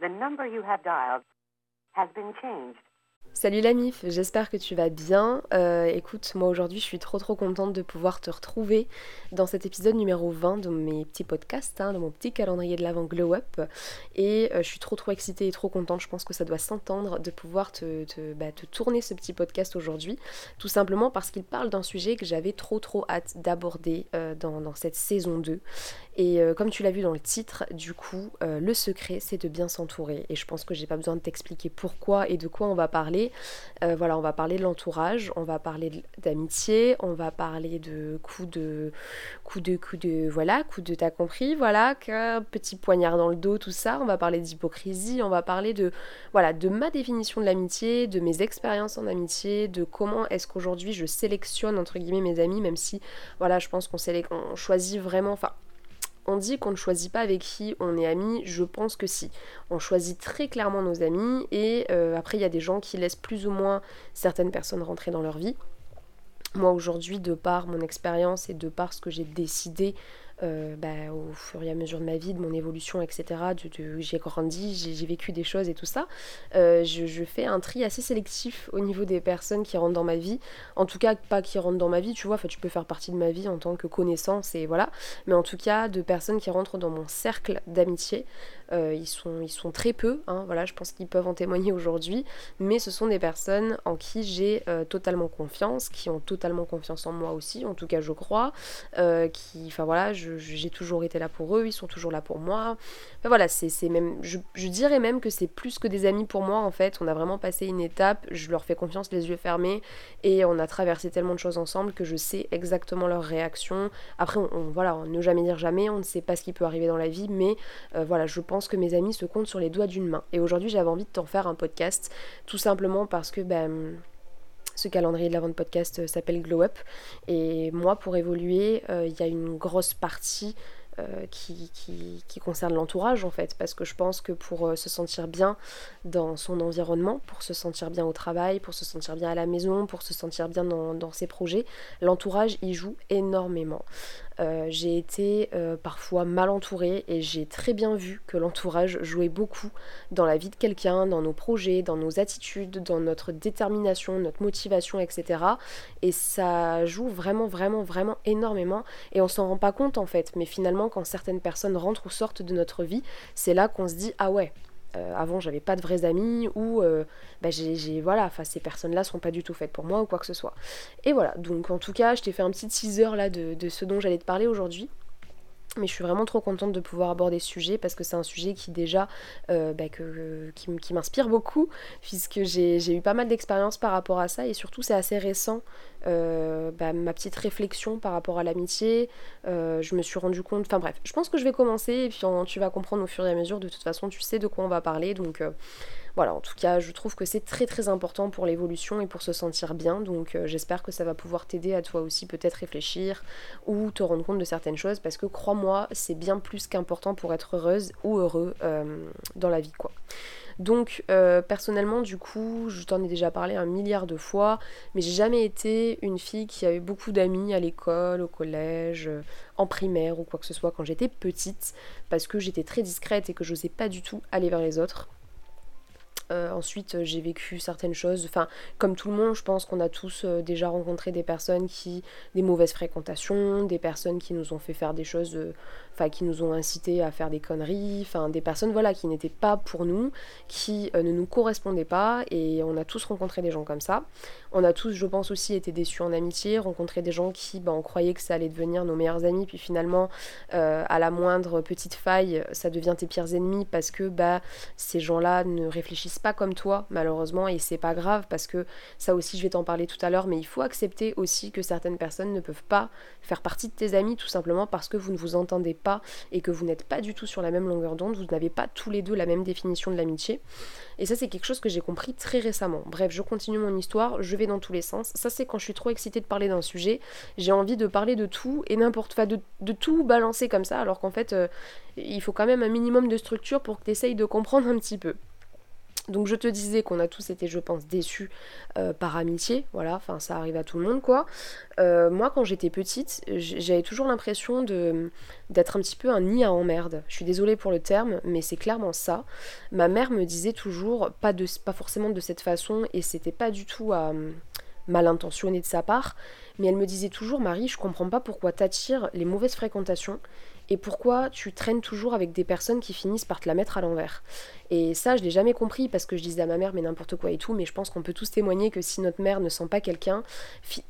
The number you have dialed has been changed. Salut la MIF, j'espère que tu vas bien. Euh, écoute, moi aujourd'hui je suis trop trop contente de pouvoir te retrouver dans cet épisode numéro 20 de mes petits podcasts, hein, de mon petit calendrier de l'avant Glow Up. Et euh, je suis trop trop excitée et trop contente, je pense que ça doit s'entendre de pouvoir bah, te, tourner ce petit podcast aujourd'hui. Tout simplement parce qu'il parle d'un sujet que j'avais trop trop hâte d'aborder euh, dans, dans, cette saison 2. Et comme tu l'as vu dans le titre, du coup, le secret c'est de bien s'entourer. Et je pense que j'ai pas besoin de t'expliquer pourquoi et de quoi on va parler. Euh, voilà, on va parler de l'entourage, on va parler d'amitié, on va parler de coups de coups de coups de voilà, coups de t'as compris, voilà, petit poignard dans le dos, tout ça. On va parler d'hypocrisie, on va parler de voilà, de ma définition de l'amitié, de mes expériences en amitié, de comment est-ce qu'aujourd'hui je sélectionne entre guillemets mes amis, même si voilà, je pense qu'on choisit vraiment, on dit qu'on ne choisit pas avec qui on est ami, je pense que si. On choisit très clairement nos amis et euh, après il y a des gens qui laissent plus ou moins certaines personnes rentrer dans leur vie. Moi aujourd'hui, de par mon expérience et de par ce que j'ai décidé euh, bah, au fur et à mesure de ma vie, de mon évolution, etc. De, j'ai grandi, j'ai, vécu des choses et tout ça. Euh, je, fais un tri assez sélectif au niveau des personnes qui rentrent dans ma vie. En tout cas, pas qui rentrent dans ma vie, tu vois, tu peux faire partie de ma vie en tant que connaissance et voilà. Mais en tout cas, de personnes qui rentrent dans mon cercle d'amitié. Euh, ils, sont, ils sont très peu, hein, voilà, je pense qu'ils peuvent en témoigner aujourd'hui, mais ce sont des personnes en qui j'ai totalement confiance, qui ont totalement confiance en moi aussi, en tout cas je crois, qui, enfin voilà, j'ai toujours été là pour eux, ils sont toujours là pour moi. voilà, c'est même, je, dirais même que c'est plus que des amis pour moi en fait. On a vraiment passé une étape, je leur fais confiance les yeux fermés et on a traversé tellement de choses ensemble que je sais exactement leurs réactions. Après, on, voilà, ne jamais dire jamais, on ne sait pas ce qui peut arriver dans la vie, mais euh, voilà, je pense que mes amis se comptent sur les doigts d'une main. Et aujourd'hui, j'avais envie de t'en faire un podcast, tout simplement parce que ben ce calendrier de la vente podcast euh, s'appelle Glow Up. Et moi, pour évoluer, euh, il y a une grosse partie euh, qui, qui, concerne l'entourage en fait, parce que je pense que pour se sentir bien dans son environnement, pour se sentir bien au travail, pour se sentir bien à la maison, pour se sentir bien dans, dans ses projets, l'entourage y joue énormément. Euh, j'ai été euh, parfois mal entourée et j'ai très bien vu que l'entourage jouait beaucoup dans la vie de quelqu'un, dans nos projets, dans nos attitudes, dans notre détermination, notre motivation, etc. Et ça joue vraiment, vraiment, vraiment énormément et on s'en rend pas compte en fait. Mais finalement, quand certaines personnes rentrent ou sortent de notre vie, c'est là qu'on se dit ah ouais, euh, avant j'avais pas de vrais amis ou euh, bah, voilà enfin ces personnes là sont pas du tout faites pour moi ou quoi que ce soit. Et voilà. Donc en tout cas je t'ai fait un petit teaser là de ce dont j'allais te parler aujourd'hui mais je suis vraiment trop contente de pouvoir aborder ce sujet parce que c'est un sujet qui déjà euh, bah, qui, m'inspire beaucoup puisque j'ai eu pas mal d'expériences par rapport à ça et surtout c'est assez récent euh, bah, ma petite réflexion par rapport à l'amitié. Euh, je me suis rendu compte, enfin bref, je pense que je vais commencer et puis tu vas comprendre au fur et à mesure. De toute façon, tu sais de quoi on va parler donc voilà, en tout cas, je trouve que c'est très très important pour l'évolution et pour se sentir bien. Donc euh, j'espère que ça va pouvoir t'aider à toi aussi peut-être réfléchir ou te rendre compte de certaines choses parce que crois-moi, c'est bien plus qu'important pour être heureuse ou heureux euh, dans la vie quoi. Donc euh, personnellement du coup je t'en ai déjà parlé un milliard de fois mais j'ai jamais été une fille qui avait beaucoup d'amis à l'école, au collège, en primaire ou quoi que ce soit quand j'étais petite parce que j'étais très discrète et que j'osais pas du tout aller vers les autres. Euh, ensuite, euh, j'ai vécu certaines choses. Enfin, comme tout le monde, je pense qu'on a tous euh, déjà rencontré des personnes qui. des mauvaises fréquentations, des personnes qui nous ont fait faire des choses enfin qui nous ont incité à faire des conneries, enfin des personnes voilà qui n'étaient pas pour nous, qui euh, ne nous correspondaient pas. Et on a tous rencontré des gens comme ça. On a tous, je pense aussi, été déçus en amitié, rencontré des gens qui, bah, on croyait que ça allait devenir nos meilleurs amis, puis finalement euh, à la moindre petite faille, ça devient tes pires ennemis parce que bah ces gens-là ne réfléchissent pas comme toi malheureusement. Et c'est pas grave parce que ça aussi je vais t'en parler tout à l'heure, mais il faut accepter aussi que certaines personnes ne peuvent pas faire partie de tes amis tout simplement parce que vous ne vous entendez pas et que vous n'êtes pas du tout sur la même longueur d'onde, vous n'avez pas tous les deux la même définition de l'amitié. Et ça c'est quelque chose que j'ai compris très récemment. Bref, je continue mon histoire, je vais dans tous les sens. Ça c'est quand je suis trop excitée de parler d'un sujet, j'ai envie de parler de tout et n'importe, de, de, tout balancer comme ça, alors qu'en fait euh, il faut quand même un minimum de structure pour que tu essayes de comprendre un petit peu. Donc je te disais qu'on a tous été, je pense, déçus euh, par amitié, voilà, enfin ça arrive à tout le monde quoi. Euh, moi quand j'étais petite, j'avais toujours l'impression d'être un petit peu un nid à emmerde. Je suis désolée pour le terme, mais c'est clairement ça. Ma mère me disait toujours, pas, de, pas forcément de cette façon, et c'était pas du tout à, mal intentionné de sa part, mais elle me disait toujours Marie, je comprends pas pourquoi t'attires les mauvaises fréquentations et pourquoi tu traînes toujours avec des personnes qui finissent par te la mettre à l'envers? Et ça, je l'ai jamais compris parce que je disais à ma mère mais n'importe quoi et tout, mais je pense qu'on peut tous témoigner que si notre mère ne sent pas quelqu'un,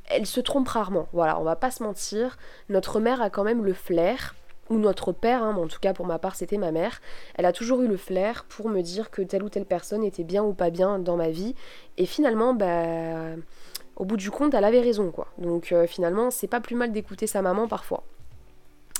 elle se trompe rarement. Voilà, on va pas se mentir, notre mère a quand même le flair ou notre père, hein, en tout cas pour ma part c'était ma mère, elle a toujours eu le flair pour me dire que telle ou telle personne était bien ou pas bien dans ma vie. Et finalement, bah, au bout du compte, elle avait raison quoi. Donc euh, finalement, c'est pas plus mal d'écouter sa maman parfois.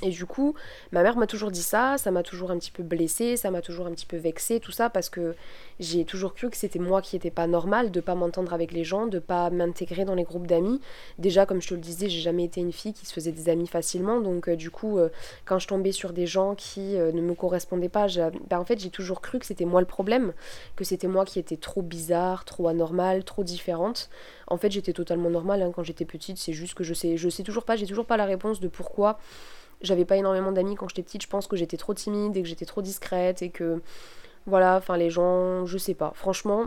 Et du coup, ma mère m'a toujours dit ça, ça m'a toujours un petit peu blessée, ça m'a toujours un petit peu vexée, tout ça, parce que j'ai toujours cru que c'était moi qui n'étais pas normal de pas m'entendre avec les gens, de pas m'intégrer dans les groupes d'amis. Déjà, comme je te le disais, j'ai jamais été une fille qui se faisait des amis facilement, donc euh, du coup, euh, quand je tombais sur des gens qui euh, ne me correspondaient pas, ben, en fait, j'ai toujours cru que c'était moi le problème, que c'était moi qui étais trop bizarre, trop anormale, trop différente. En fait, j'étais totalement normale hein, quand j'étais petite, c'est juste que je sais, je sais toujours pas, j'ai toujours pas la réponse de pourquoi j'avais pas énormément d'amis quand j'étais petite, je pense que j'étais trop timide et que j'étais trop discrète et que voilà, enfin les gens, je sais pas. Franchement,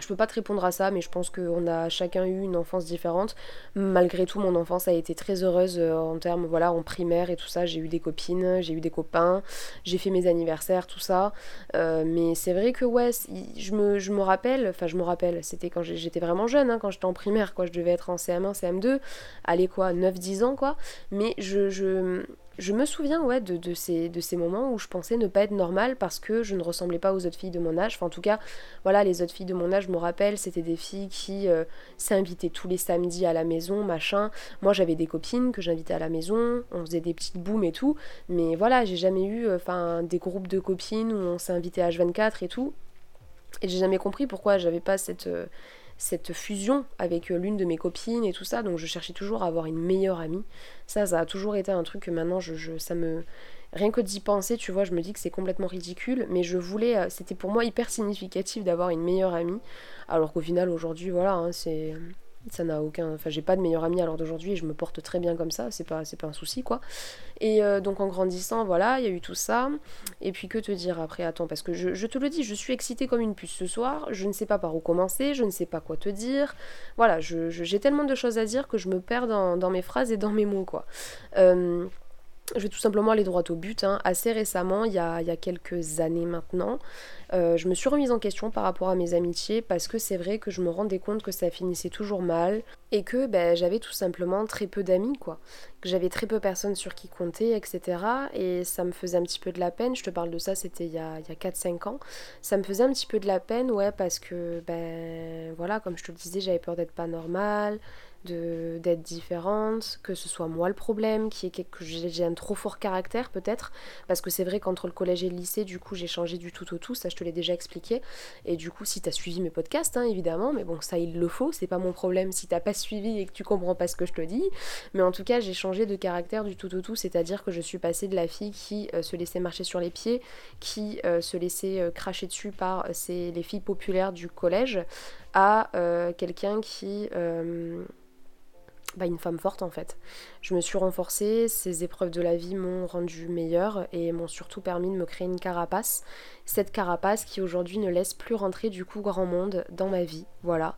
je peux pas te répondre à ça, mais je pense qu'on a chacun eu une enfance différente. Malgré tout, mon enfance a été très heureuse euh, en termes, voilà, en primaire et tout ça. J'ai eu des copines, j'ai eu des copains, j'ai fait mes anniversaires, tout ça. Euh, mais c'est vrai que, ouais, je me, rappelle, enfin, je me rappelle, c'était quand j'étais vraiment jeune, hein, quand j'étais en primaire, quoi. Je devais être en CM1, CM2, allez, quoi, 9-10 ans, quoi. Mais je, je, je me souviens ouais, de, ces, de ces moments où je pensais ne pas être normale parce que je ne ressemblais pas aux autres filles de mon âge. Enfin, en tout cas, voilà, les autres filles de mon âge, je me rappelle, c'était des filles qui euh, s'invitaient tous les samedis à la maison, machin. Moi, j'avais des copines que j'invitais à la maison, on faisait des petites booms et tout. Mais voilà, j'ai jamais eu euh, enfin des groupes de copines où on s'invitait à H24 et tout. Et j'ai jamais compris pourquoi j'avais pas cette. Euh, cette fusion avec euh, l'une de mes copines et tout ça, donc je cherchais toujours à avoir une meilleure amie. Ça, ça a toujours été un truc que maintenant, je, ça me... Rien que d'y penser, tu vois, je me dis que c'est complètement ridicule, mais je voulais, euh, c'était pour moi hyper significatif d'avoir une meilleure amie, alors qu'au final, aujourd'hui, voilà, hein, c'est ça n'a aucun enfin j'ai pas de meilleure amie à l'heure d'aujourd'hui et je me porte très bien comme ça c'est pas c'est pas un souci quoi. Et euh, donc en grandissant voilà il y a eu tout ça. Et puis que te dire après? Attends parce que je, te le dis je suis excitée comme une puce ce soir. Je ne sais pas par où commencer je ne sais pas quoi te dire. Voilà j'ai tellement de choses à dire que je me perds dans, mes phrases et dans mes mots quoi. Euh, je vais tout simplement aller droit au but. Hein. Assez récemment, il y, a, quelques années maintenant, euh, je me suis remise en question par rapport à mes amitiés parce que c'est vrai que je me rendais compte que ça finissait toujours mal et que ben, j'avais tout simplement très peu d'amis, quoi. Que j'avais très peu de personnes sur qui compter, etc. Et ça me faisait un petit peu de la peine. Je te parle de ça, c'était il y a, a 4-5 ans. Ça me faisait un petit peu de la peine, ouais, parce que, ben voilà, comme je te le disais, j'avais peur d'être pas normale d'être différente, que ce soit moi le problème, qui est que j'ai un trop fort caractère peut-être, parce que c'est vrai qu'entre le collège et le lycée, du coup j'ai changé du tout au tout, ça je te l'ai déjà expliqué, et du coup si t'as suivi mes podcasts, hein, évidemment, mais bon ça il le faut, c'est pas mon problème si t'as pas suivi et que tu comprends pas ce que je te dis, mais en tout cas j'ai changé de caractère du tout au tout, c'est-à-dire que je suis passée de la fille qui euh, se laissait marcher sur les pieds, qui euh, se laissait euh, cracher dessus par les filles populaires du collège, à quelqu'un qui bah, une femme forte en fait. Je me suis renforcée, ces épreuves de la vie m'ont rendue meilleure et m'ont surtout permis de me créer une carapace. Cette carapace qui aujourd'hui ne laisse plus rentrer du coup grand monde dans ma vie. Voilà.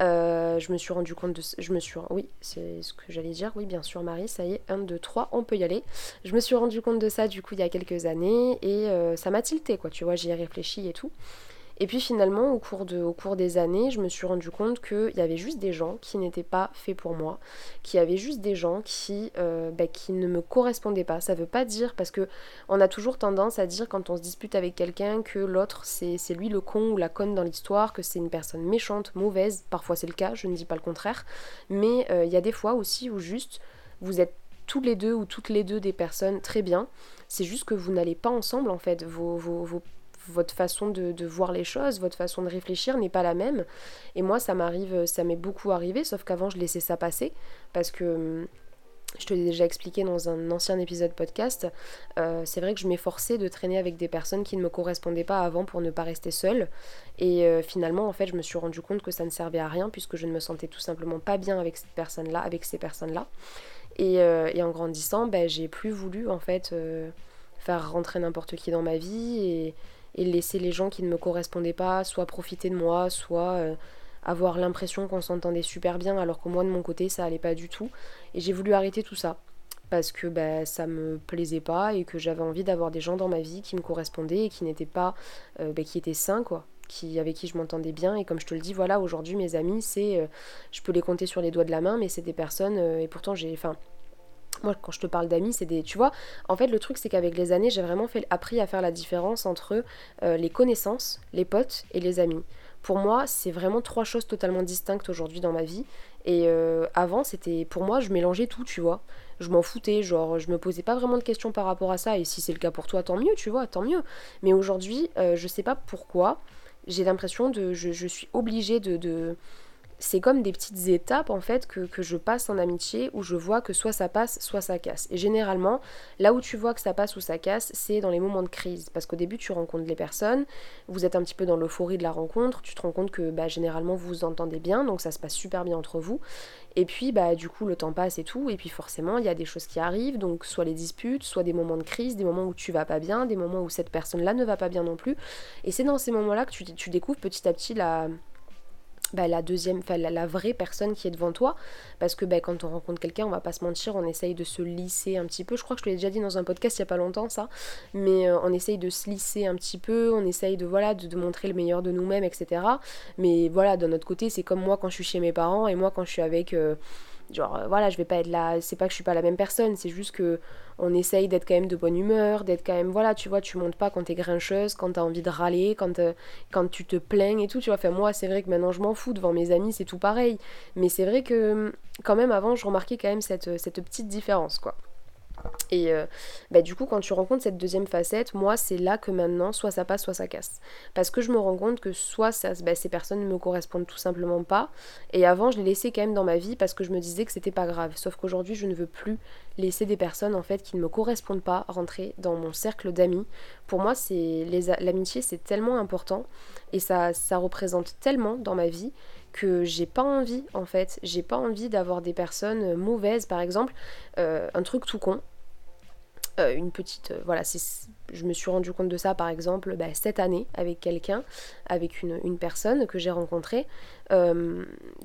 Euh, je me suis rendu compte de... Je me suis... Oui, c'est ce que j'allais dire. Oui, bien sûr Marie, ça y est, 1, 2, 3, on peut y aller. Je me suis rendu compte de ça du coup il y a quelques années et euh, ça m'a tilté quoi, tu vois, j'y ai réfléchi et tout. Et puis finalement, au cours, des années, je me suis rendu compte qu'il y avait juste des gens qui n'étaient pas faits pour moi, qu'il y avait juste des gens qui, euh, bah, qui ne me correspondaient pas. Ça veut pas dire, parce que on a toujours tendance à dire quand on se dispute avec quelqu'un que l'autre c'est lui le con ou la conne dans l'histoire, que c'est une personne méchante, mauvaise. Parfois c'est le cas, je ne dis pas le contraire. Mais euh, il y a des fois aussi où juste vous êtes tous les deux ou toutes les deux des personnes très bien. C'est juste que vous n'allez pas ensemble en fait. Vos, vos, vos votre façon de, voir les choses, votre façon de réfléchir n'est pas la même. Et moi, ça m'arrive, ça m'est beaucoup arrivé, sauf qu'avant, je laissais ça passer parce que je te l'ai déjà expliqué dans un ancien épisode podcast, euh, c'est vrai que je m'efforçais de traîner avec des personnes qui ne me correspondaient pas avant pour ne pas rester seule. Et euh, finalement, en fait, je me suis rendu compte que ça ne servait à rien puisque je ne me sentais tout simplement pas bien avec cette personne-là, avec ces personnes-là. Et, euh, en grandissant, ben, j'ai plus voulu en fait faire rentrer n'importe qui dans ma vie et, laisser les gens qui ne me correspondaient pas soit profiter de moi, soit avoir l'impression qu'on s'entendait super bien alors que moi de mon côté ça allait pas du tout. Et j'ai voulu arrêter tout ça parce que bah, ça me plaisait pas et que j'avais envie d'avoir des gens dans ma vie qui me correspondaient et qui n'étaient pas euh, bah, qui étaient sains quoi qui avec qui je m'entendais bien et comme je te le dis voilà aujourd'hui mes amis c'est euh, je peux les compter sur les doigts de la main mais c'est des personnes euh, et pourtant j'ai enfin moi quand je te parle d'amis c'est des tu vois en fait le truc c'est qu'avec les années j'ai vraiment fait appris à faire la différence entre les connaissances les potes et les amis pour moi, c'est vraiment trois choses totalement distinctes aujourd'hui dans ma vie. Et euh, avant, c'était pour moi, je mélangeais tout, tu vois. Je m'en foutais, genre, je me posais pas vraiment de questions par rapport à ça. Et si c'est le cas pour toi, tant mieux, tu vois, tant mieux. Mais aujourd'hui, euh, je sais pas pourquoi, j'ai l'impression de. Je, suis obligée de c'est comme des petites étapes en fait que, je passe en amitié où je vois que soit ça passe, soit ça casse. Et généralement, là où tu vois que ça passe ou ça casse, c'est dans les moments de crise. Parce qu'au début, tu rencontres les personnes, vous êtes un petit peu dans l'euphorie de la rencontre, tu te rends compte que bah, généralement vous vous entendez bien, donc ça se passe super bien entre vous. Et puis, bah, du coup, le temps passe et tout, et puis forcément, il y a des choses qui arrivent, donc soit les disputes, soit des moments de crise, des moments où tu vas pas bien, des moments où cette personne-là ne va pas bien non plus. Et c'est dans ces moments-là que tu, tu découvres petit à petit la bah, la deuxième, enfin la, vraie personne qui est devant toi. Parce que bah, quand on rencontre quelqu'un, on va pas se mentir, on essaye de se lisser un petit peu. Je crois que je te l'ai déjà dit dans un podcast il y a pas longtemps ça. Mais euh, on essaye de se lisser un petit peu, on essaye de voilà de, montrer le meilleur de nous-mêmes, etc. Mais voilà, d'un autre côté, c'est comme moi quand je suis chez mes parents et moi quand je suis avec. Euh, genre euh, voilà je vais pas être là c'est pas que je suis pas la même personne c'est juste que on essaye d'être quand même de bonne humeur d'être quand même voilà tu vois tu montes pas quand t'es grincheuse quand t'as envie de râler quand euh, quand tu te plaignes et tout tu vois. Enfin moi c'est vrai que maintenant je m'en fous devant mes amis c'est tout pareil. Mais c'est vrai que quand même avant je remarquais quand même cette, cette petite différence quoi et euh, bah, du coup, quand tu rencontres cette deuxième facette, moi, c'est là que maintenant, soit ça passe, soit ça casse. Parce que je me rends compte que soit ça, bah, ces personnes ne me correspondent tout simplement pas. Et avant, je les laissais quand même dans ma vie parce que je me disais que c'était pas grave. Sauf qu'aujourd'hui, je ne veux plus laisser des personnes en fait qui ne me correspondent pas rentrer dans mon cercle d'amis. Pour moi, c'est l'amitié, c'est tellement important et ça, ça représente tellement dans ma vie que j'ai pas envie en fait, j'ai pas envie d'avoir des personnes mauvaises par exemple, euh, un truc tout con, euh, une petite, euh, voilà, je me suis rendu compte de ça par exemple bah, cette année avec quelqu'un, avec une, personne que j'ai rencontrée.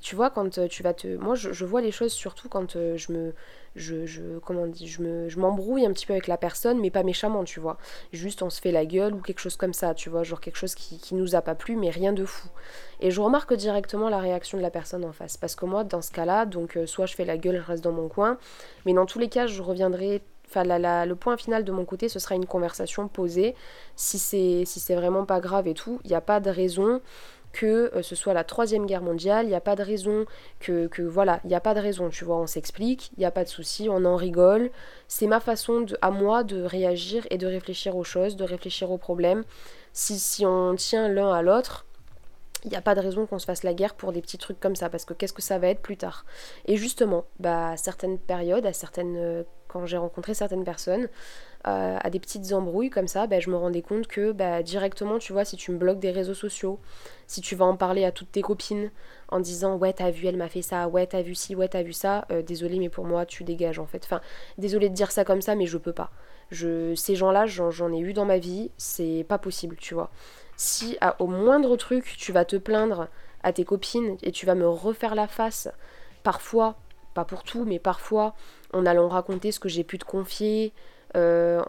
tu vois, quand tu vas te. Moi, je, vois les choses surtout quand je me. Je, je, comment dit, je, me, je m'embrouille un petit peu avec la personne, mais pas méchamment, tu vois. Juste on se fait la gueule ou quelque chose comme ça, tu vois, genre quelque chose qui, qui nous a pas plu, mais rien de fou. Et je remarque directement la réaction de la personne en face. Parce que moi, dans ce cas-là, donc soit je fais la gueule, je reste dans mon coin, mais dans tous les cas, je reviendrai Enfin, le point final de mon côté, ce sera une conversation posée. Si c'est si vraiment pas grave et tout, il n'y a pas de raison que euh, ce soit la troisième guerre mondiale, il n'y a pas de raison que, que voilà, il n'y a pas de raison, tu vois, on s'explique, il n'y a pas de souci, on en rigole. C'est ma façon à moi de réagir et de réfléchir aux choses, de réfléchir aux problèmes. Si, si on tient l'un à l'autre, il n'y a pas de raison qu'on se fasse la guerre pour des petits trucs comme ça, parce que qu'est-ce que ça va être plus tard? Et justement, bah, à certaines périodes, à certaines, euh, quand j'ai rencontré certaines personnes, euh, à des petites embrouilles comme ça, bah, je me rendais compte que bah, directement, tu vois, si tu me bloques des réseaux sociaux, si tu vas en parler à toutes tes copines en disant ouais t'as vu elle m'a fait ça, ouais t'as vu ci, ouais t'as vu ça, euh, désolé mais pour moi tu dégages en fait. Enfin, désolé de dire ça comme ça mais je peux pas. Ces gens-là j'en ai eu dans ma vie, c'est pas possible, tu vois si au moindre truc tu vas te plaindre à tes copines et tu vas me refaire la face, parfois, pas pour tout, mais parfois en allant raconter ce que j'ai pu te confier, euh,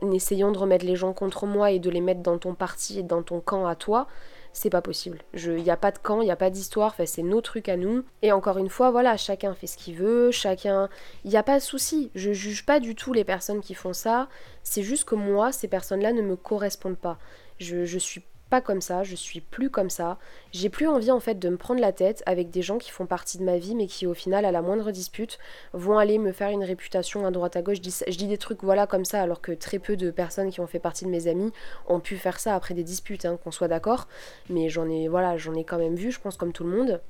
en, essayant de remettre les gens contre moi et de les mettre dans ton parti et dans ton camp à toi, c'est pas possible. Il n'y a pas de camp, il n'y a pas d'histoire, c'est nos trucs à nous. Et encore une fois, voilà, chacun fait ce qu'il veut, chacun... Il n'y a pas de souci, je juge pas du tout les personnes qui font ça, c'est juste que moi, ces personnes-là ne me correspondent pas. Je, je suis pas comme ça, je suis plus comme ça. J'ai plus envie en fait de me prendre la tête avec des gens qui font partie de ma vie mais qui au final à la moindre dispute vont aller me faire une réputation à droite à gauche. Je dis, des trucs voilà comme ça alors que très peu de personnes qui ont fait partie de mes amis ont pu faire ça après des disputes, hein, qu'on soit d'accord. Mais j'en ai voilà, j'en ai quand même vu, je pense comme tout le monde.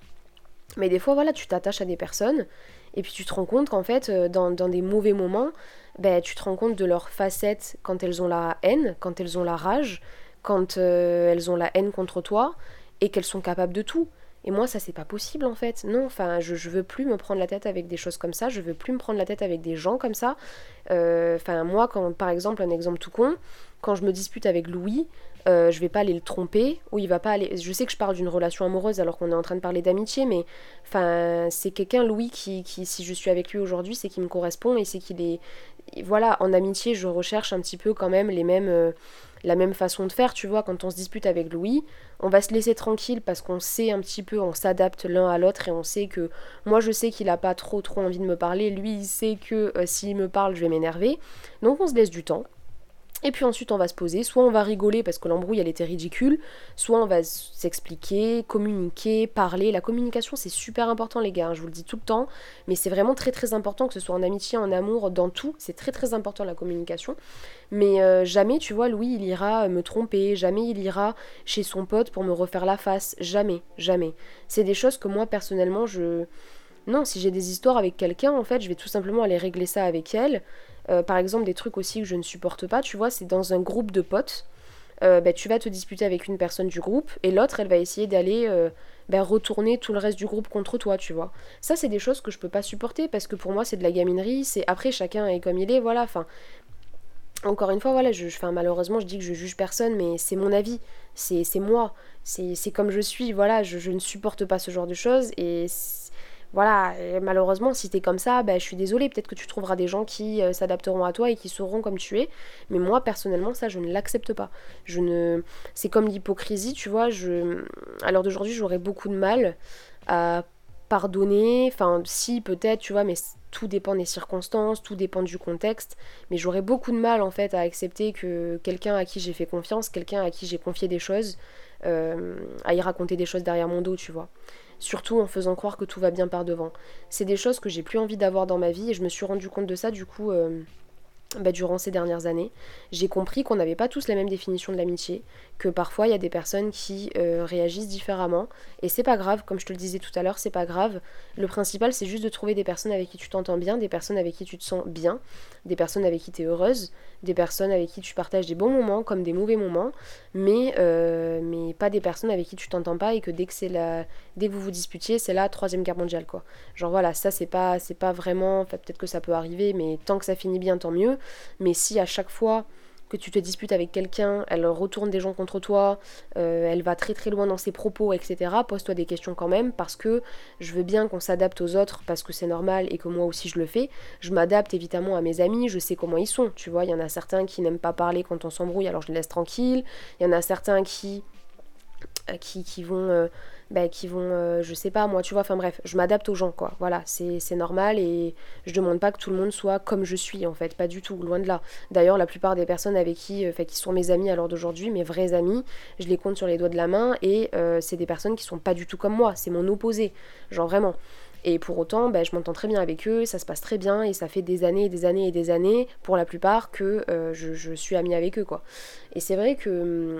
Mais des fois voilà, tu t'attaches à des personnes Et puis tu te rends compte qu'en fait, euh, dans, des mauvais moments, ben, tu te rends compte de leurs facettes quand elles ont la haine, quand elles ont la rage, quand euh, elles ont la haine contre toi, et qu'elles sont capables de tout. Et moi, ça, c'est pas possible en fait. Non, enfin, je, je veux plus me prendre la tête avec des choses comme ça, je veux plus me prendre la tête avec des gens comme ça. Euh, enfin, moi, quand, par exemple, un exemple tout con, quand je me dispute avec Louis, euh, je vais pas aller le tromper, ou il va pas aller. Je sais que je parle d'une relation amoureuse alors qu'on est en train de parler d'amitié, mais enfin, c'est quelqu'un, Louis, qui, qui, si je suis avec lui aujourd'hui, c'est qu'il me correspond et c'est qu'il est. Voilà, en amitié, je recherche un petit peu quand même les mêmes. Euh, la même façon de faire, tu vois, quand on se dispute avec Louis, on va se laisser tranquille parce qu'on sait un petit peu, on s'adapte l'un à l'autre et on sait que moi je sais qu'il a pas trop trop envie de me parler, lui il sait que euh, s'il me parle je vais m'énerver. Donc on se laisse du temps. Et puis ensuite on va se poser, soit on va rigoler parce que l'embrouille elle était ridicule, soit on va s'expliquer, communiquer, parler. La communication c'est super important les gars, hein, je vous le dis tout le temps, mais c'est vraiment très très important que ce soit en amitié, en amour, dans tout, c'est très très important la communication. Mais euh, jamais tu vois Louis il ira me tromper, jamais il ira chez son pote pour me refaire la face, jamais, jamais. C'est des choses que moi personnellement je... Non, si j'ai des histoires avec quelqu'un, en fait, je vais tout simplement aller régler ça avec elle. Euh, par exemple, des trucs aussi que je ne supporte pas, tu vois, c'est dans un groupe de potes. Euh, bah, tu vas te disputer avec une personne du groupe et l'autre, elle va essayer d'aller euh, bah, retourner tout le reste du groupe contre toi, tu vois. Ça, c'est des choses que je peux pas supporter parce que pour moi, c'est de la gaminerie. C'est après chacun est comme il est, voilà. Enfin, encore une fois, voilà, je, malheureusement, je dis que je juge personne, mais c'est mon avis, c'est moi, c'est comme je suis, voilà, je, je, ne supporte pas ce genre de choses et voilà, malheureusement, si t'es comme ça, ben, je suis désolée, peut-être que tu trouveras des gens qui euh, s'adapteront à toi et qui sauront comme tu es. Mais moi, personnellement, ça, je ne l'accepte pas. Je ne... C'est comme l'hypocrisie, tu vois. Je... À l'heure d'aujourd'hui, j'aurais beaucoup de mal à pardonner. Enfin, si, peut-être, tu vois, mais tout dépend des circonstances, tout dépend du contexte. Mais j'aurais beaucoup de mal, en fait, à accepter que quelqu'un à qui j'ai fait confiance, quelqu'un à qui j'ai confié des choses, euh, à y raconter des choses derrière mon dos, tu vois surtout en faisant croire que tout va bien par devant. C'est des choses que j'ai plus envie d'avoir dans ma vie et je me suis rendu compte de ça du coup euh, bah, durant ces dernières années. J'ai compris qu'on n'avait pas tous la même définition de l'amitié, que parfois il y a des personnes qui euh, réagissent différemment et c'est pas grave, comme je te le disais tout à l'heure, c'est pas grave. Le principal c'est juste de trouver des personnes avec qui tu t'entends bien, des personnes avec qui tu te sens bien, des personnes avec qui tu es heureuse, des personnes avec qui tu partages des bons moments comme des mauvais moments, mais, euh, mais pas des personnes avec qui tu t'entends pas et que dès que c'est la dès que vous vous disputiez, c'est la troisième guerre mondiale quoi. Genre voilà, ça c'est pas c'est pas vraiment, peut-être que ça peut arriver, mais tant que ça finit bien tant mieux. Mais si à chaque fois que tu te disputes avec quelqu'un, elle retourne des gens contre toi, euh, elle va très très loin dans ses propos, etc. Pose-toi des questions quand même, parce que je veux bien qu'on s'adapte aux autres, parce que c'est normal et que moi aussi je le fais. Je m'adapte évidemment à mes amis, je sais comment ils sont, tu vois. Il y en a certains qui n'aiment pas parler quand on s'embrouille, alors je les laisse tranquilles. Il y en a certains qui, qui, qui vont... Euh, bah, qui vont, euh, je sais pas moi, tu vois, enfin bref, je m'adapte aux gens, quoi. Voilà, c'est normal et je demande pas que tout le monde soit comme je suis, en fait, pas du tout, loin de là. D'ailleurs, la plupart des personnes avec qui, euh, qui sont mes amis à l'heure d'aujourd'hui, mes vrais amis, je les compte sur les doigts de la main et euh, c'est des personnes qui sont pas du tout comme moi, c'est mon opposé, genre vraiment. Et pour autant, ben, je m'entends très bien avec eux, ça se passe très bien, et ça fait des années et des années et des années, pour la plupart, que euh, je, suis amie avec eux, quoi. Et c'est vrai que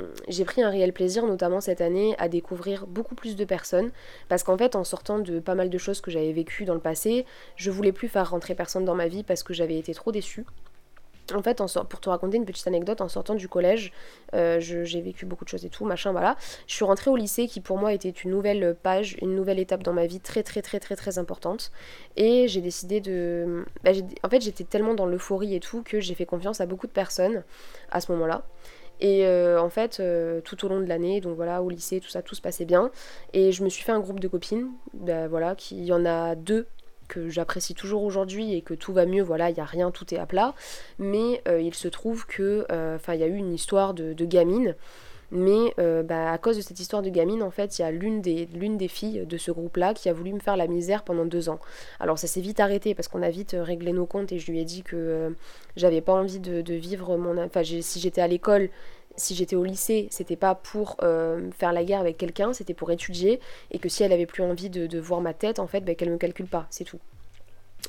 hum, j'ai pris un réel plaisir, notamment cette année, à découvrir beaucoup plus de personnes, parce qu'en fait, en sortant de pas mal de choses que j'avais vécues dans le passé, je voulais plus faire rentrer personne dans ma vie parce que j'avais été trop déçue. En fait, pour te raconter une petite anecdote, en sortant du collège, euh, j'ai vécu beaucoup de choses et tout, machin, voilà. Je suis rentrée au lycée qui pour moi était une nouvelle page, une nouvelle étape dans ma vie très très très très très importante. Et j'ai décidé de... Bah, en fait, j'étais tellement dans l'euphorie et tout que j'ai fait confiance à beaucoup de personnes à ce moment-là. Et euh, en fait, euh, tout au long de l'année, donc voilà, au lycée, tout ça, tout se passait bien. Et je me suis fait un groupe de copines, bah, voilà, qui y en a deux que j'apprécie toujours aujourd'hui et que tout va mieux, voilà, il n'y a rien, tout est à plat. Mais euh, il se trouve que, euh, enfin, il y a eu une histoire de, gamine. Mais euh, bah, à cause de cette histoire de gamine, en fait, il y a l'une des, des filles de ce groupe-là qui a voulu me faire la misère pendant deux ans. Alors ça s'est vite arrêté parce qu'on a vite réglé nos comptes et je lui ai dit que j'avais pas envie de, de vivre mon... Enfin, si j'étais à l'école, si j'étais au lycée, c'était pas pour euh, faire la guerre avec quelqu'un, c'était pour étudier, et que si elle avait plus envie de, voir ma tête, en fait, bah, qu'elle me calcule pas, c'est tout.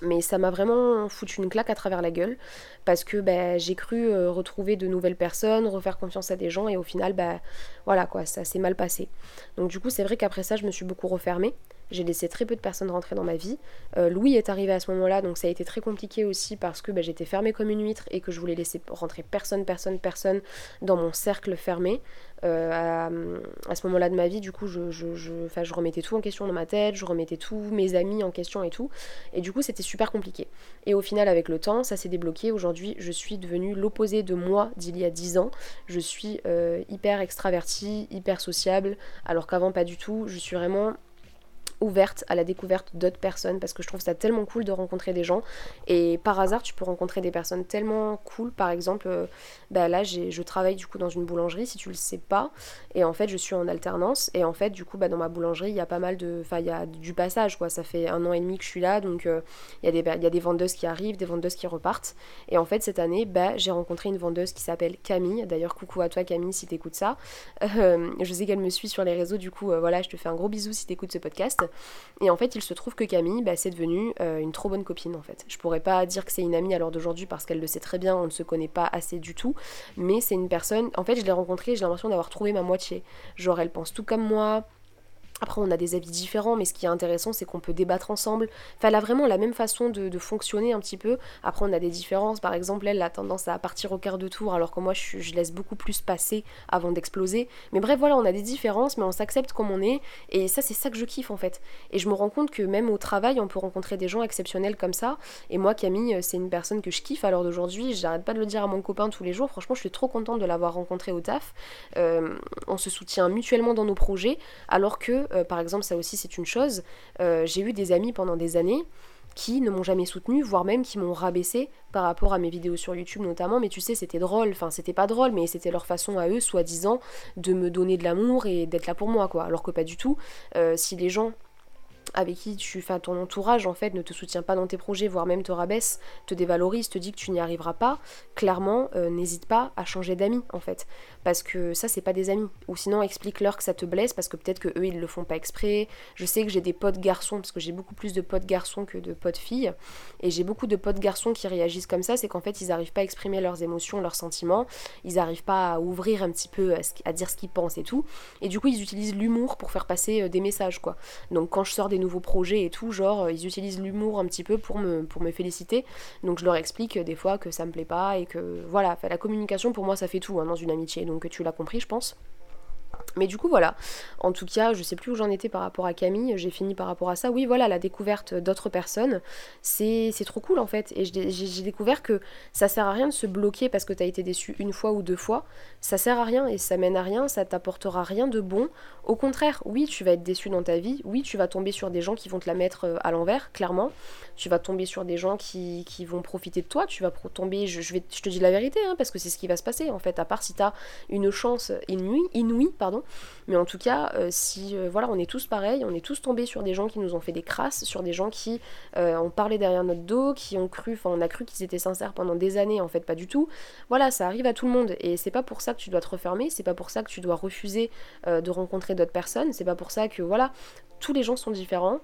Mais ça m'a vraiment foutu une claque à travers la gueule, parce que bah, j'ai cru euh, retrouver de nouvelles personnes, refaire confiance à des gens, et au final, bah voilà quoi, ça s'est mal passé. Donc du coup, c'est vrai qu'après ça, je me suis beaucoup refermée, j'ai laissé très peu de personnes rentrer dans ma vie. Euh, Louis est arrivé à ce moment-là, donc ça a été très compliqué aussi parce que bah, j'étais fermée comme une huître et que je voulais laisser rentrer personne, personne, personne dans mon cercle fermé. Euh, à, ce moment-là de ma vie, du coup, je, je, je, remettais tout en question dans ma tête, je remettais tous mes amis en question et tout. Et du coup, c'était super compliqué. Et au final, avec le temps, ça s'est débloqué. Aujourd'hui, je suis devenue l'opposé de moi d'il y a 10 ans. Je suis euh, hyper extravertie, hyper sociable, alors qu'avant, pas du tout. Je suis vraiment ouverte à la découverte d'autres personnes parce que je trouve ça tellement cool de rencontrer des gens. Et par hasard tu peux rencontrer des personnes tellement cool. Par exemple euh, bah là je travaille du coup dans une boulangerie si tu le sais pas. Et en fait je suis en alternance. Et en fait du coup bah, dans ma boulangerie il y a pas mal de enfin il y a du passage quoi. Ça fait un an et demi que je suis là. Donc euh, il y, a des, y a des vendeuses qui arrivent des vendeuses qui repartent. Et en fait cette année bah, j'ai rencontré une vendeuse qui s'appelle Camille. D'ailleurs coucou à toi Camille si t'écoutes ça. Euh, je sais qu'elle me suit sur les réseaux. Du coup voilà je te fais un gros bisou si t'écoutes ce podcast et en fait, il se trouve que Camille, bah, c'est devenue euh, une trop bonne copine en fait. Je pourrais pas dire que c'est une amie à l'heure d'aujourd'hui parce qu'elle le sait très bien, on ne se connaît pas assez du tout, mais c'est une personne, en fait, je l'ai rencontrée, j'ai l'impression d'avoir trouvé ma moitié. Genre, elle pense tout comme moi, après, on a des avis différents, mais ce qui est intéressant, c'est qu'on peut débattre ensemble. Elle a vraiment la même façon de, fonctionner un petit peu. Après, on a des différences. Par exemple, elle a tendance à partir au quart de tour, alors que moi, je, laisse beaucoup plus passer avant d'exploser. Mais bref, voilà, on a des différences, mais on s'accepte comme on est. Et ça, c'est ça que je kiffe, en fait. Et je me rends compte que même au travail, on peut rencontrer des gens exceptionnels comme ça. Et moi, Camille, c'est une personne que je kiffe à l'heure d'aujourd'hui. J'arrête pas de le dire à mon copain tous les jours. Franchement, je suis trop contente de l'avoir rencontré au taf. Euh, on se soutient mutuellement dans nos projets, alors que euh, par exemple, ça aussi c'est une chose. Euh, j'ai eu des amis pendant des années qui ne m'ont jamais soutenu, voire même qui m'ont rabaissé par rapport à mes vidéos sur YouTube notamment, mais tu sais, c'était drôle, enfin c'était pas drôle, mais c'était leur façon à eux, soi-disant, de me donner de l'amour et d'être là pour moi, quoi. Alors que pas du tout. Euh, si les gens avec qui tu fais ton entourage en fait ne te soutient pas dans tes projets, voire même te rabaisse, te dévalorise, te dit que tu n'y arriveras pas, clairement euh, n'hésite pas à changer d'amis en fait. Parce que ça c'est pas des amis. Ou sinon explique-leur que ça te blesse parce que peut-être que eux ils le font pas exprès. Je sais que j'ai des potes garçons, parce que j'ai beaucoup plus de potes garçons que de potes filles. Et j'ai beaucoup de potes garçons qui réagissent comme ça, c'est qu'en fait ils arrivent pas à exprimer leurs émotions, leurs sentiments, ils arrivent pas à ouvrir un petit peu, à, dire ce qu'ils pensent et tout. Et du coup ils utilisent l'humour pour faire passer euh, des messages quoi. Donc quand je sors des nouveaux projets et tout, genre euh, ils utilisent l'humour un petit peu pour me, pour me féliciter. Donc je leur explique euh, des fois que ça me plaît pas et que voilà, la communication pour moi ça fait tout hein, dans une amitié, donc tu l'as compris je pense. Mais du coup, voilà. En tout cas, je sais plus où j'en étais par rapport à Camille. J'ai fini par rapport à ça. Oui, voilà, la découverte d'autres personnes, c'est trop cool en fait. Et j'ai découvert que ça sert à rien de se bloquer parce que t'as été déçu une fois ou deux fois. Ça sert à rien et ça mène à rien. Ça t'apportera rien de bon. Au contraire, oui, tu vas être déçu dans ta vie. Oui, tu vas tomber sur des gens qui vont te la mettre euh, à l'envers, clairement. Tu vas tomber sur des gens qui, qui vont profiter de toi. Tu vas tomber, je, je, vais, je te dis la vérité, hein, parce que c'est ce qui va se passer en fait. À part si t'as une chance inouïe, inouïe pardon mais en tout cas, euh, si euh, voilà, on est tous pareils, on est tous tombés sur des gens qui nous ont fait des crasses, sur des gens qui euh, ont parlé derrière notre dos, qui ont cru, enfin on a cru qu'ils étaient sincères pendant des années, en fait pas du tout. Voilà, ça arrive à tout le monde et c'est pas pour ça que tu dois te refermer, c'est pas pour ça que tu dois refuser de rencontrer d'autres personnes, c'est pas pour ça que voilà, tous les gens sont différents,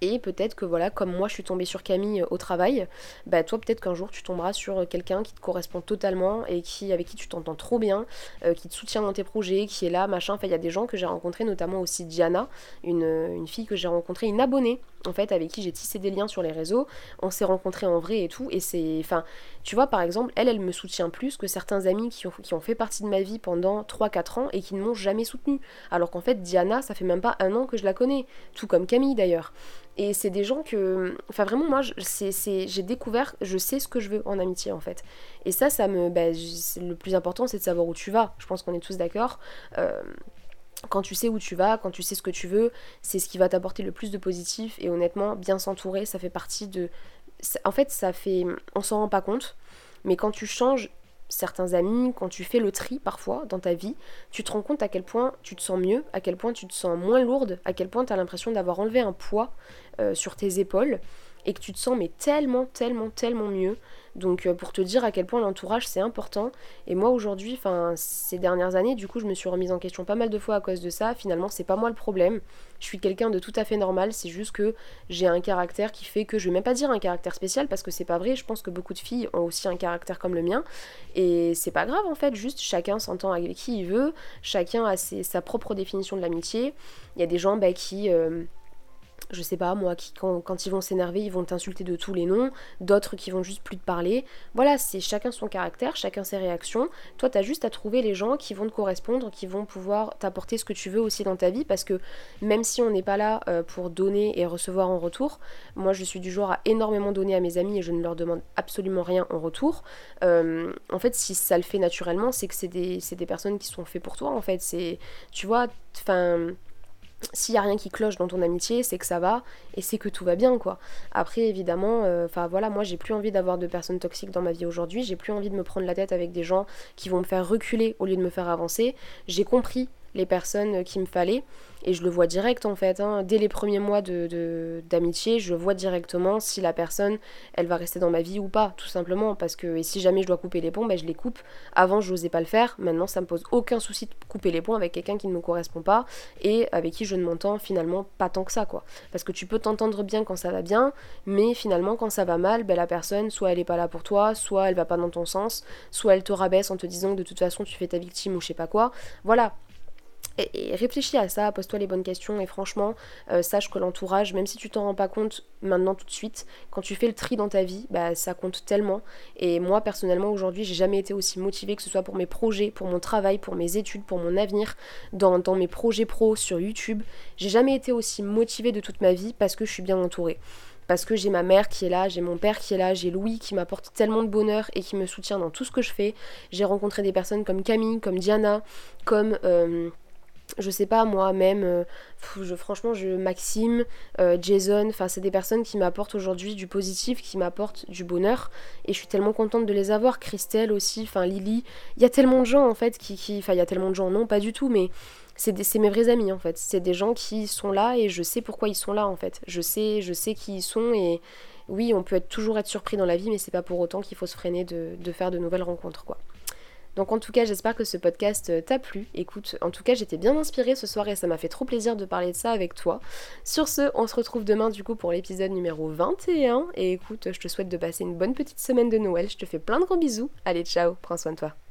et peut-être que voilà, comme moi je suis tombée sur Camille euh, au travail, bah toi peut-être qu'un jour tu tomberas sur euh, quelqu'un qui te correspond totalement et qui avec qui tu t'entends trop bien, euh, qui te soutient dans tes projets, qui est là, machin. Enfin, il y a des gens que j'ai rencontrés, notamment aussi Diana, une, une fille que j'ai rencontrée, une abonnée en fait, avec qui j'ai tissé des liens sur les réseaux. On s'est rencontrés en vrai et tout. Et c'est. Enfin, tu vois, par exemple, elle, elle me soutient plus que certains amis qui ont, qui ont fait partie de ma vie pendant 3-4 ans et qui ne m'ont jamais soutenu. Alors qu'en fait, Diana, ça fait même pas un an que je la connais. Tout comme Camille d'ailleurs. Et c'est des gens que. Enfin, vraiment, moi, j'ai découvert, je sais ce que je veux en amitié, en fait. Et ça, ça me. Bah, le plus important, c'est de savoir où tu vas. Je pense qu'on est tous d'accord. Euh, quand tu sais où tu vas, quand tu sais ce que tu veux, c'est ce qui va t'apporter le plus de positif. Et honnêtement, bien s'entourer, ça fait partie de. En fait, ça fait. On s'en rend pas compte. Mais quand tu changes certains amis, quand tu fais le tri parfois dans ta vie, tu te rends compte à quel point tu te sens mieux, à quel point tu te sens moins lourde, à quel point tu as l'impression d'avoir enlevé un poids euh, sur tes épaules et que tu te sens mais tellement, tellement, tellement mieux. Donc euh, pour te dire à quel point l'entourage c'est important. Et moi aujourd'hui, enfin ces dernières années, du coup je me suis remise en question pas mal de fois à cause de ça. Finalement c'est pas moi le problème. Je suis quelqu'un de tout à fait normal. C'est juste que j'ai un caractère qui fait que je vais même pas dire un caractère spécial parce que c'est pas vrai. Je pense que beaucoup de filles ont aussi un caractère comme le mien. Et c'est pas grave en fait. Juste chacun s'entend avec qui il veut. Chacun a sa propre définition de l'amitié. Il y a des gens bah, qui... Euh, je sais pas moi, qui quand, ils vont s'énerver, ils vont t'insulter de tous les noms, d'autres qui vont juste plus te parler. Voilà, c'est chacun son caractère, chacun ses réactions. Toi, t'as juste à trouver les gens qui vont te correspondre, qui vont pouvoir t'apporter ce que tu veux aussi dans ta vie, parce que même si on n'est pas là euh, pour donner et recevoir en retour, moi je suis du genre à énormément donner à mes amis et je ne leur demande absolument rien en retour. Euh, en fait, si ça le fait naturellement, c'est que c'est des, des personnes qui sont faites pour toi, en fait. C'est, tu vois, enfin s'il y a rien qui cloche dans ton amitié, c'est que ça va et c'est que tout va bien quoi. Après évidemment, euh, enfin voilà, moi j'ai plus envie d'avoir de personnes toxiques dans ma vie aujourd'hui, j'ai plus envie de me prendre la tête avec des gens qui vont me faire reculer au lieu de me faire avancer. J'ai compris les personnes qu'il me fallait. Et je le vois direct en fait. Hein. Dès les premiers mois d'amitié, de, d'amitié je vois directement si la personne, elle va rester dans ma vie ou pas, tout simplement. Parce que si jamais je dois couper les ponts, ben, je les coupe. Avant, je n'osais pas le faire. Maintenant, ça me pose aucun souci de couper les ponts avec quelqu'un qui ne me correspond pas et avec qui je ne m'entends finalement pas tant que ça. quoi. Parce que tu peux t'entendre bien quand ça va bien, mais finalement, quand ça va mal, ben, la personne, soit elle est pas là pour toi, soit elle va pas dans ton sens, soit elle te rabaisse en te disant que de toute façon tu fais ta victime ou je sais pas quoi. Voilà, et, réfléchis à ça, pose-toi les bonnes questions et franchement, euh, sache que l'entourage, même si tu t'en rends pas compte maintenant tout de suite, quand tu fais le tri dans ta vie, bah, ça compte tellement. Et moi personnellement aujourd'hui, j'ai jamais été aussi motivée que ce soit pour mes projets, pour mon travail, pour mes études, pour mon avenir, dans, mes projets pro sur YouTube. J'ai jamais été aussi motivée de toute ma vie parce que je suis bien entourée parce que j'ai ma mère qui est là, j'ai mon père qui est là, j'ai Louis qui m'apporte tellement de bonheur et qui me soutient dans tout ce que je fais. J'ai rencontré des personnes comme Camille, comme Diana, comme... Euh, je sais pas moi-même, euh, franchement, je, Maxime, euh, Jason, enfin, c'est des personnes qui m'apportent aujourd'hui du positif, qui m'apportent du bonheur, et je suis tellement contente de les avoir. Christelle aussi, enfin, Lily, il y a tellement de gens en fait qui. Enfin, il y a tellement de gens, non, pas du tout, mais c'est mes vrais amis en fait. C'est des gens qui sont là et je sais pourquoi ils sont là en fait. Je sais, je sais qui ils sont et oui, on peut être, toujours être surpris dans la vie, mais c'est pas pour autant qu'il faut se freiner de, de faire de nouvelles rencontres quoi. Donc en tout cas, j'espère que ce podcast euh, t'a plu. Écoute, en tout cas, j'étais bien inspirée ce soir et ça m'a fait trop plaisir de parler de ça avec toi. Sur ce, on se retrouve demain du coup pour l'épisode numéro 21. Et écoute, je te souhaite de passer une bonne petite semaine de Noël. Je te fais plein de gros bisous. Allez, ciao, prends soin de toi.